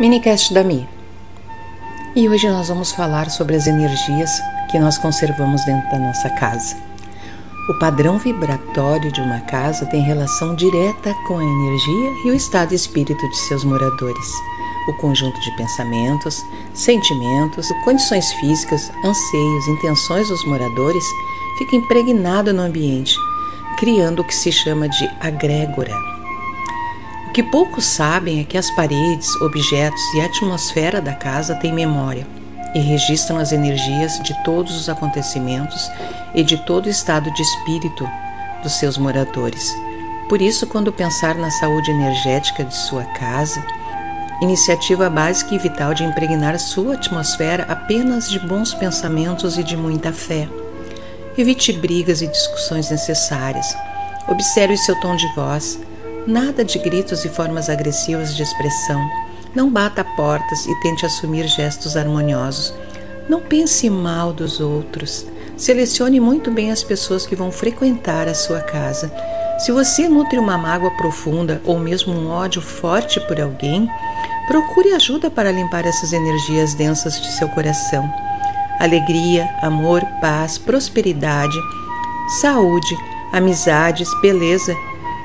Minicast da Mi. E hoje nós vamos falar sobre as energias que nós conservamos dentro da nossa casa. O padrão vibratório de uma casa tem relação direta com a energia e o estado espírito de seus moradores. O conjunto de pensamentos, sentimentos, condições físicas, anseios, intenções dos moradores fica impregnado no ambiente, criando o que se chama de agrégora que poucos sabem é que as paredes, objetos e atmosfera da casa têm memória e registram as energias de todos os acontecimentos e de todo o estado de espírito dos seus moradores. Por isso, quando pensar na saúde energética de sua casa, iniciativa básica e vital de impregnar sua atmosfera apenas de bons pensamentos e de muita fé. Evite brigas e discussões necessárias. Observe seu tom de voz Nada de gritos e formas agressivas de expressão. Não bata portas e tente assumir gestos harmoniosos. Não pense mal dos outros. Selecione muito bem as pessoas que vão frequentar a sua casa. Se você nutre uma mágoa profunda ou mesmo um ódio forte por alguém, procure ajuda para limpar essas energias densas de seu coração. Alegria, amor, paz, prosperidade, saúde, amizades, beleza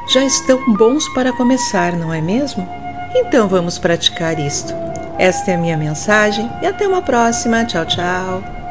já estão bons para começar, não é mesmo? Então vamos praticar isto. Esta é a minha mensagem e até uma próxima. Tchau, tchau.